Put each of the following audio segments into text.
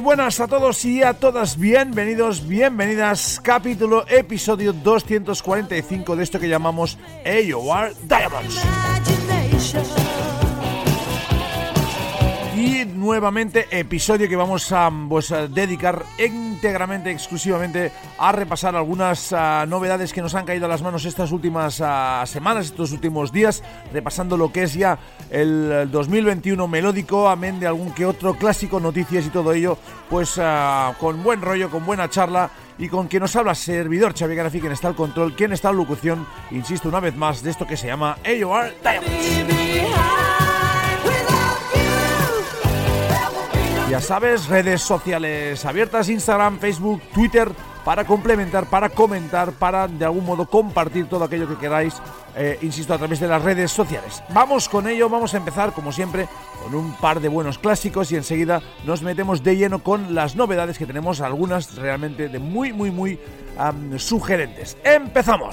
Buenas a todos y a todas, bienvenidos, bienvenidas, capítulo, episodio 245 de esto que llamamos AOR Diamonds. Nuevamente episodio que vamos a, pues, dedicar íntegramente, exclusivamente a repasar algunas ah, novedades que nos han caído a las manos estas últimas ah, semanas, estos últimos días, repasando lo que es ya el 2021 melódico, amén de algún que otro clásico, noticias y todo ello, pues ah, con buen rollo, con buena charla y con quien nos habla servidor Xavi Garafi, quien está al control, quien está en locución, insisto una vez más, de esto que se llama AOR Diamonds. Ya sabes, redes sociales abiertas, Instagram, Facebook, Twitter, para complementar, para comentar, para de algún modo compartir todo aquello que queráis, eh, insisto, a través de las redes sociales. Vamos con ello, vamos a empezar como siempre con un par de buenos clásicos y enseguida nos metemos de lleno con las novedades que tenemos, algunas realmente de muy, muy, muy sugerentes. ¡Empezamos!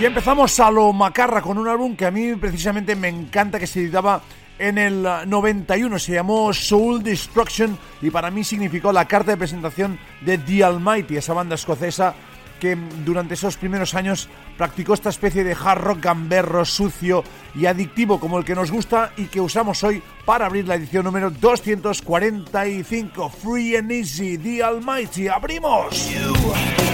Y empezamos a lo macarra con un álbum que a mí precisamente me encanta, que se editaba en el 91, se llamó Soul Destruction y para mí significó la carta de presentación de The Almighty, esa banda escocesa que durante esos primeros años practicó esta especie de hard rock gamberro, sucio y adictivo como el que nos gusta y que usamos hoy para abrir la edición número 245, Free and Easy, The Almighty, ¡abrimos! I